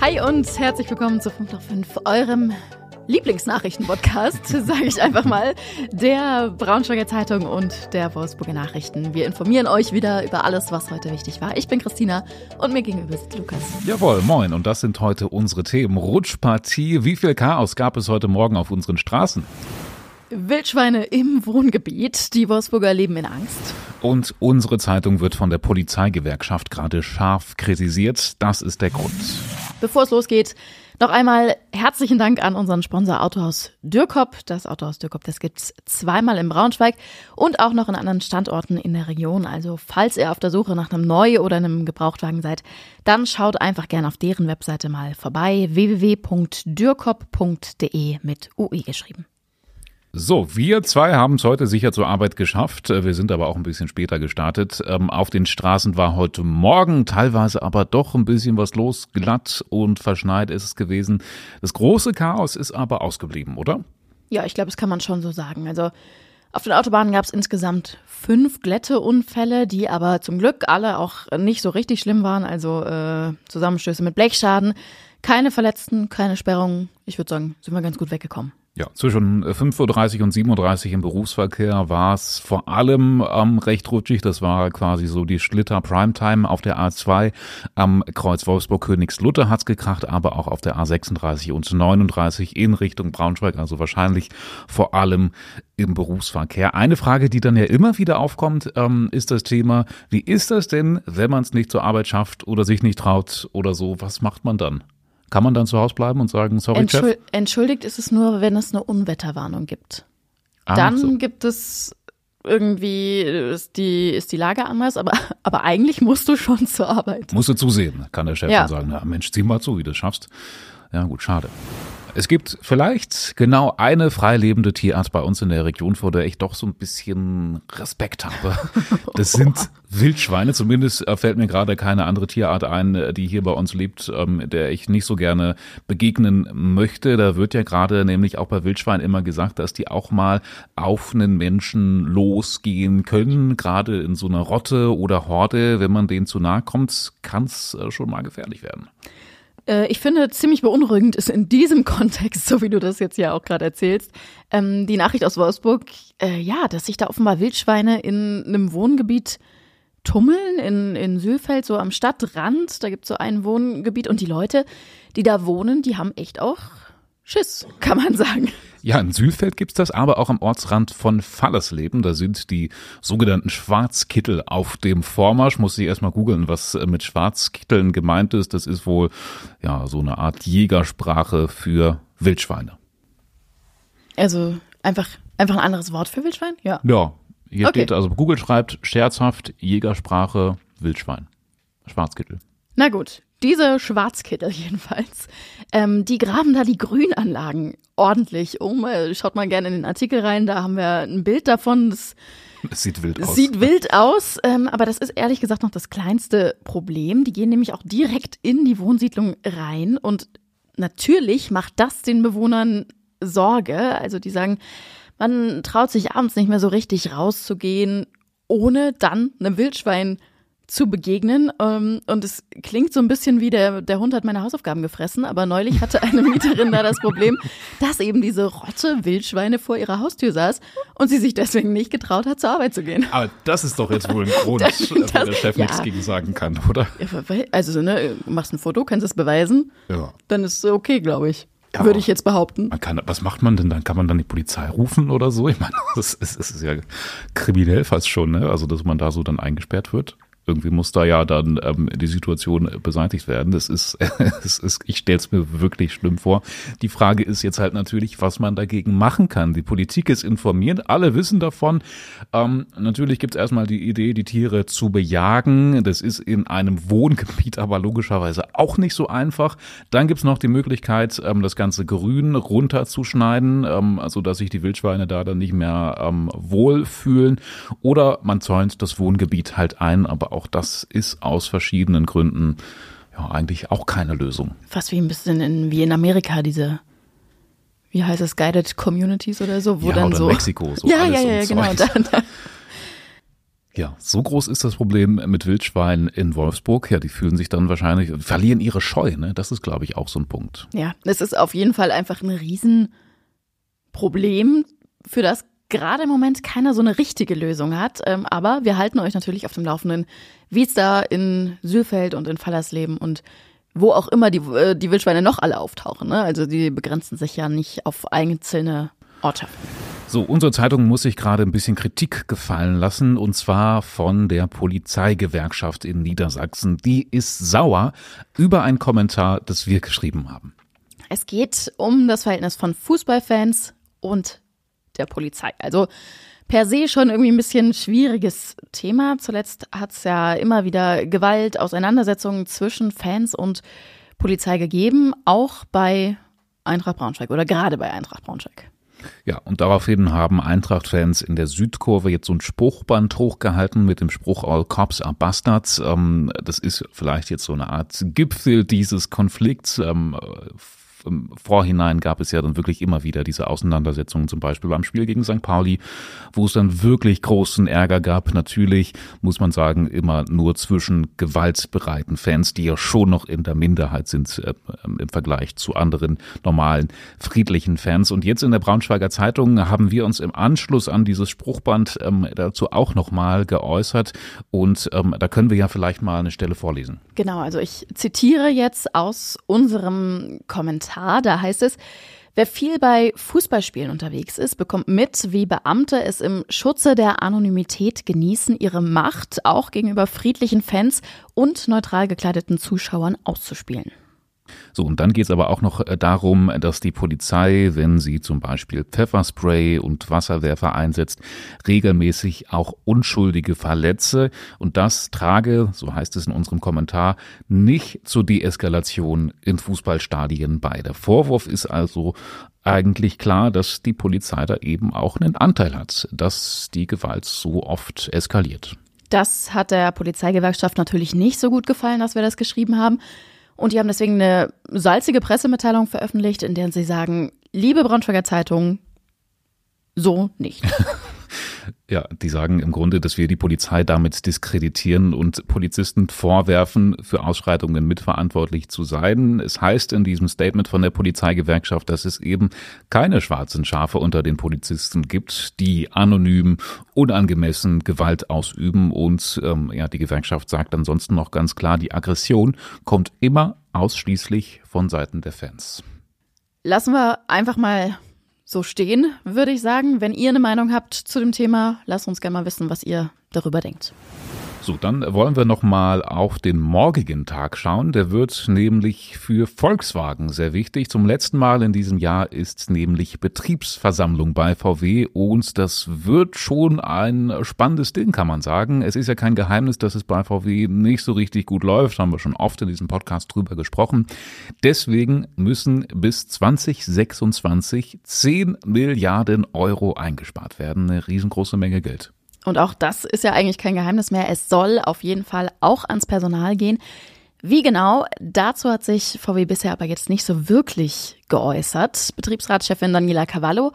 Hi und herzlich willkommen zu 5 nach 5, eurem Lieblingsnachrichten-Podcast, sage ich einfach mal, der Braunschweiger Zeitung und der Wolfsburger Nachrichten. Wir informieren euch wieder über alles, was heute wichtig war. Ich bin Christina und mir gegenüber ist Lukas. Jawohl, moin. Und das sind heute unsere Themen. Rutschpartie. Wie viel Chaos gab es heute Morgen auf unseren Straßen? Wildschweine im Wohngebiet. Die Wolfsburger leben in Angst. Und unsere Zeitung wird von der Polizeigewerkschaft gerade scharf kritisiert. Das ist der Grund. Bevor es losgeht, noch einmal herzlichen Dank an unseren Sponsor Autohaus Dürkop. Das Autohaus Dürkop, das gibt's zweimal in Braunschweig und auch noch in anderen Standorten in der Region. Also falls ihr auf der Suche nach einem Neu- oder einem Gebrauchtwagen seid, dann schaut einfach gerne auf deren Webseite mal vorbei. www.dürkop.de mit UI geschrieben. So, wir zwei haben es heute sicher zur Arbeit geschafft. Wir sind aber auch ein bisschen später gestartet. Ähm, auf den Straßen war heute Morgen teilweise aber doch ein bisschen was los. Glatt und verschneit ist es gewesen. Das große Chaos ist aber ausgeblieben, oder? Ja, ich glaube, das kann man schon so sagen. Also auf den Autobahnen gab es insgesamt fünf Glätteunfälle, die aber zum Glück alle auch nicht so richtig schlimm waren. Also äh, Zusammenstöße mit Blechschaden, keine Verletzten, keine Sperrungen. Ich würde sagen, sind wir ganz gut weggekommen. Ja, zwischen 5.30 Uhr und 7.30 Uhr im Berufsverkehr war es vor allem ähm, recht rutschig. Das war quasi so die Schlitter Primetime auf der A2. Am Kreuz Wolfsburg-Königslutter hat's gekracht, aber auch auf der A36 und 39 in Richtung Braunschweig. Also wahrscheinlich vor allem im Berufsverkehr. Eine Frage, die dann ja immer wieder aufkommt, ähm, ist das Thema, wie ist das denn, wenn man es nicht zur Arbeit schafft oder sich nicht traut oder so? Was macht man dann? Kann man dann zu Hause bleiben und sagen, sorry, Entschuld Chef? Entschuldigt ist es nur, wenn es eine Unwetterwarnung gibt. Ah, dann so. gibt es irgendwie, ist die, ist die Lage anders, aber, aber eigentlich musst du schon zur Arbeit. Musst du zusehen, kann der Chef ja. dann sagen. Na Mensch, zieh mal zu, wie du das schaffst. Ja, gut, schade. Es gibt vielleicht genau eine freilebende Tierart bei uns in der Region, vor der ich doch so ein bisschen Respekt habe. Das sind Wildschweine. Zumindest fällt mir gerade keine andere Tierart ein, die hier bei uns lebt, ähm, der ich nicht so gerne begegnen möchte. Da wird ja gerade nämlich auch bei Wildschweinen immer gesagt, dass die auch mal auf einen Menschen losgehen können. Gerade in so einer Rotte oder Horde, wenn man denen zu nahe kommt, kann es äh, schon mal gefährlich werden. Äh, ich finde, ziemlich beunruhigend ist in diesem Kontext, so wie du das jetzt ja auch gerade erzählst, ähm, die Nachricht aus Wolfsburg, äh, ja, dass sich da offenbar Wildschweine in einem Wohngebiet tummeln, in, in Sülfeld, so am Stadtrand. Da gibt es so ein Wohngebiet und die Leute, die da wohnen, die haben echt auch Schiss, kann man sagen. Ja, in Sülfeld gibt's das, aber auch am Ortsrand von Fallersleben. Da sind die sogenannten Schwarzkittel auf dem Vormarsch. Muss ich erstmal googeln, was äh, mit Schwarzkitteln gemeint ist. Das ist wohl ja so eine Art Jägersprache für Wildschweine. Also einfach, einfach ein anderes Wort für Wildschwein? Ja. Ja, hier okay. steht, also Google schreibt scherzhaft Jägersprache Wildschwein. Schwarzkittel. Na gut, diese Schwarzkittel jedenfalls, ähm, die graben da die Grünanlagen ordentlich um. Äh, schaut mal gerne in den Artikel rein, da haben wir ein Bild davon. Das es sieht wild aus. Sieht wild aus, ähm, aber das ist ehrlich gesagt noch das kleinste Problem. Die gehen nämlich auch direkt in die Wohnsiedlung rein und natürlich macht das den Bewohnern Sorge. Also die sagen, man traut sich abends nicht mehr so richtig rauszugehen, ohne dann einem Wildschwein zu begegnen. Ähm, und es klingt so ein bisschen wie der, der Hund hat meine Hausaufgaben gefressen, aber neulich hatte eine Mieterin da das Problem, dass eben diese Rotte Wildschweine vor ihrer Haustür saß und sie sich deswegen nicht getraut hat, zur Arbeit zu gehen. Aber das ist doch jetzt wohl ein Grund, das, wo der Chef ja. nichts gegen sagen kann, oder? Also, ne, machst ein Foto, kannst es beweisen, ja. dann ist es okay, glaube ich. Ja, würde ich jetzt behaupten. Kann, was macht man denn dann? Kann man dann die Polizei rufen oder so? Ich meine, das ist, das ist ja kriminell fast schon, ne? Also, dass man da so dann eingesperrt wird irgendwie muss da ja dann ähm, die Situation beseitigt werden. Das ist, das ist ich stelle es mir wirklich schlimm vor. Die Frage ist jetzt halt natürlich, was man dagegen machen kann. Die Politik ist informiert, alle wissen davon. Ähm, natürlich gibt es erstmal die Idee, die Tiere zu bejagen. Das ist in einem Wohngebiet aber logischerweise auch nicht so einfach. Dann gibt es noch die Möglichkeit, ähm, das ganze Grün runterzuschneiden, ähm, also dass sich die Wildschweine da dann nicht mehr ähm, wohlfühlen. Oder man zäunt das Wohngebiet halt ein, aber auch auch das ist aus verschiedenen Gründen ja eigentlich auch keine Lösung. Fast wie ein bisschen in, wie in Amerika diese wie heißt es, Guided Communities oder so, wo ja, dann oder so. Mexiko, so ja, ja, ja, genau. Da, da, Ja, so groß ist das Problem mit Wildschweinen in Wolfsburg. Ja, die fühlen sich dann wahrscheinlich, verlieren ihre Scheu. Ne? Das ist, glaube ich, auch so ein Punkt. Ja, es ist auf jeden Fall einfach ein Riesenproblem, für das gerade im Moment keiner so eine richtige Lösung hat. Ähm, aber wir halten euch natürlich auf dem Laufenden, wie es da in Sülfeld und in Fallersleben und wo auch immer die, äh, die Wildschweine noch alle auftauchen. Ne? Also die begrenzen sich ja nicht auf einzelne Orte. So, unsere Zeitung muss sich gerade ein bisschen Kritik gefallen lassen, und zwar von der Polizeigewerkschaft in Niedersachsen. Die ist sauer über ein Kommentar, das wir geschrieben haben. Es geht um das Verhältnis von Fußballfans und der Polizei. Also per se schon irgendwie ein bisschen schwieriges Thema. Zuletzt hat es ja immer wieder Gewalt, Auseinandersetzungen zwischen Fans und Polizei gegeben, auch bei Eintracht Braunschweig oder gerade bei Eintracht Braunschweig. Ja, und daraufhin haben Eintracht-Fans in der Südkurve jetzt so ein Spruchband hochgehalten mit dem Spruch All Cops are Bastards. Ähm, das ist vielleicht jetzt so eine Art Gipfel dieses Konflikts. Im Vorhinein gab es ja dann wirklich immer wieder diese Auseinandersetzungen, zum Beispiel beim Spiel gegen St. Pauli, wo es dann wirklich großen Ärger gab. Natürlich muss man sagen, immer nur zwischen gewaltbereiten Fans, die ja schon noch in der Minderheit sind äh, im Vergleich zu anderen normalen friedlichen Fans. Und jetzt in der Braunschweiger Zeitung haben wir uns im Anschluss an dieses Spruchband ähm, dazu auch nochmal geäußert. Und ähm, da können wir ja vielleicht mal eine Stelle vorlesen. Genau, also ich zitiere jetzt aus unserem Kommentar. Kommentar. Da heißt es, Wer viel bei Fußballspielen unterwegs ist, bekommt mit, wie Beamte es im Schutze der Anonymität genießen, ihre Macht auch gegenüber friedlichen Fans und neutral gekleideten Zuschauern auszuspielen. So, und dann geht es aber auch noch äh, darum, dass die Polizei, wenn sie zum Beispiel Pfefferspray und Wasserwerfer einsetzt, regelmäßig auch Unschuldige verletze. Und das trage, so heißt es in unserem Kommentar, nicht zur Deeskalation in Fußballstadien bei. Der Vorwurf ist also eigentlich klar, dass die Polizei da eben auch einen Anteil hat, dass die Gewalt so oft eskaliert. Das hat der Polizeigewerkschaft natürlich nicht so gut gefallen, dass wir das geschrieben haben. Und die haben deswegen eine salzige Pressemitteilung veröffentlicht, in der sie sagen, liebe Braunschweiger Zeitung, so nicht. Ja, die sagen im Grunde, dass wir die Polizei damit diskreditieren und Polizisten vorwerfen, für Ausschreitungen mitverantwortlich zu sein. Es heißt in diesem Statement von der Polizeigewerkschaft, dass es eben keine schwarzen Schafe unter den Polizisten gibt, die anonym, unangemessen Gewalt ausüben. Und ähm, ja, die Gewerkschaft sagt ansonsten noch ganz klar, die Aggression kommt immer ausschließlich von Seiten der Fans. Lassen wir einfach mal so stehen, würde ich sagen. Wenn ihr eine Meinung habt zu dem Thema, lasst uns gerne mal wissen, was ihr darüber denkt. So, dann wollen wir noch mal auf den morgigen Tag schauen. Der wird nämlich für Volkswagen sehr wichtig. Zum letzten Mal in diesem Jahr ist nämlich Betriebsversammlung bei VW und das wird schon ein spannendes Ding, kann man sagen. Es ist ja kein Geheimnis, dass es bei VW nicht so richtig gut läuft. Haben wir schon oft in diesem Podcast drüber gesprochen. Deswegen müssen bis 2026 10 Milliarden Euro eingespart werden. Eine riesengroße Menge Geld. Und auch das ist ja eigentlich kein Geheimnis mehr. Es soll auf jeden Fall auch ans Personal gehen. Wie genau, dazu hat sich VW bisher aber jetzt nicht so wirklich geäußert. Betriebsratschefin Daniela Cavallo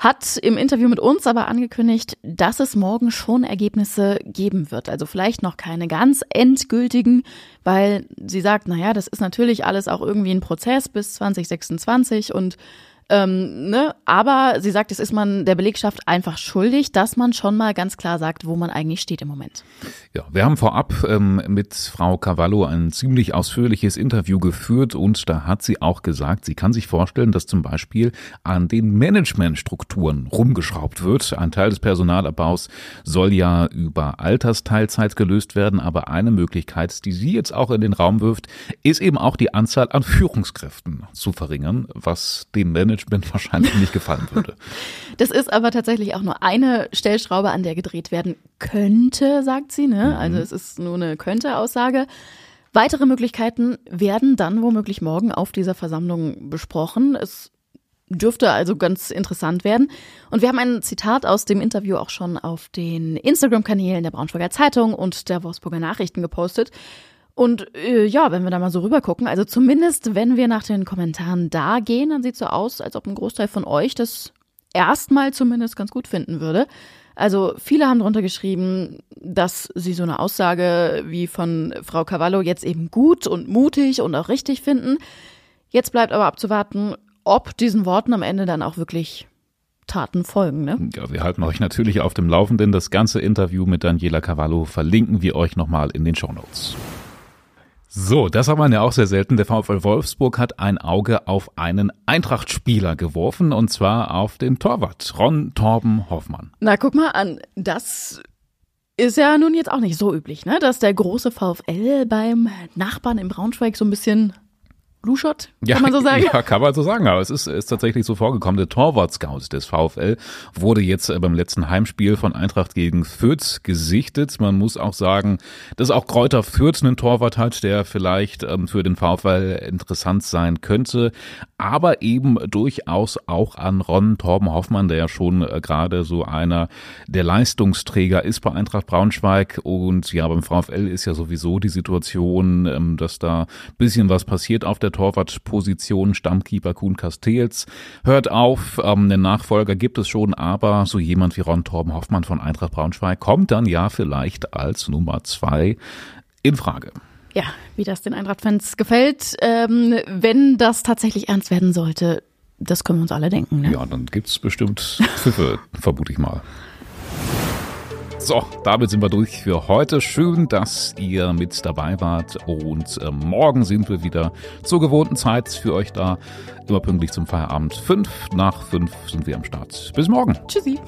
hat im Interview mit uns aber angekündigt, dass es morgen schon Ergebnisse geben wird. Also vielleicht noch keine ganz endgültigen, weil sie sagt, naja, das ist natürlich alles auch irgendwie ein Prozess bis 2026 und ähm, ne? Aber sie sagt, es ist man der Belegschaft einfach schuldig, dass man schon mal ganz klar sagt, wo man eigentlich steht im Moment. Ja, wir haben vorab ähm, mit Frau Cavallo ein ziemlich ausführliches Interview geführt und da hat sie auch gesagt, sie kann sich vorstellen, dass zum Beispiel an den Managementstrukturen rumgeschraubt wird. Ein Teil des Personalabbaus soll ja über Altersteilzeit gelöst werden, aber eine Möglichkeit, die sie jetzt auch in den Raum wirft, ist eben auch die Anzahl an Führungskräften zu verringern, was dem Management Management wahrscheinlich nicht gefallen würde. Das ist aber tatsächlich auch nur eine Stellschraube, an der gedreht werden könnte, sagt sie. Ne? Mhm. Also es ist nur eine Könnte-Aussage. Weitere Möglichkeiten werden dann womöglich morgen auf dieser Versammlung besprochen. Es dürfte also ganz interessant werden. Und wir haben ein Zitat aus dem Interview auch schon auf den Instagram-Kanälen der Braunschweiger Zeitung und der Wolfsburger Nachrichten gepostet. Und äh, ja, wenn wir da mal so rüber gucken, also zumindest wenn wir nach den Kommentaren da gehen, dann sieht es so aus, als ob ein Großteil von euch das erstmal zumindest ganz gut finden würde. Also viele haben drunter geschrieben, dass sie so eine Aussage wie von Frau Cavallo jetzt eben gut und mutig und auch richtig finden. Jetzt bleibt aber abzuwarten, ob diesen Worten am Ende dann auch wirklich Taten folgen. Ne? Ja, wir halten euch natürlich auf dem Laufenden. Das ganze Interview mit Daniela Cavallo verlinken wir euch nochmal in den Show Notes. So, das hat man ja auch sehr selten. Der VfL Wolfsburg hat ein Auge auf einen Eintracht-Spieler geworfen und zwar auf den Torwart Ron Torben Hoffmann. Na, guck mal an. Das ist ja nun jetzt auch nicht so üblich, ne? Dass der große VfL beim Nachbarn im Braunschweig so ein bisschen Luschott, kann ja, man so sagen? Ja, kann man so sagen, aber es ist, ist tatsächlich so vorgekommen. Der Torwart-Scout des VfL wurde jetzt äh, beim letzten Heimspiel von Eintracht gegen Fürth gesichtet. Man muss auch sagen, dass auch Kräuter Fürth einen Torwart hat, der vielleicht ähm, für den VfL interessant sein könnte, aber eben durchaus auch an Ron Torben Hoffmann, der ja schon äh, gerade so einer der Leistungsträger ist bei Eintracht Braunschweig und ja, beim VfL ist ja sowieso die Situation, ähm, dass da bisschen was passiert auf der der Torwartposition Stammkeeper Kuhn Castells hört auf. Ähm, einen Nachfolger gibt es schon, aber so jemand wie Ron Torben Hoffmann von Eintracht Braunschweig kommt dann ja vielleicht als Nummer zwei in Frage. Ja, wie das den Eintracht-Fans gefällt. Ähm, wenn das tatsächlich ernst werden sollte, das können wir uns alle denken. Ne? Ja, dann gibt es bestimmt Pfiffe, vermute ich mal. So, damit sind wir durch für heute. Schön, dass ihr mit dabei wart. Und äh, morgen sind wir wieder zur gewohnten Zeit für euch da. Immer pünktlich zum Feierabend. Fünf nach fünf sind wir am Start. Bis morgen. Tschüssi.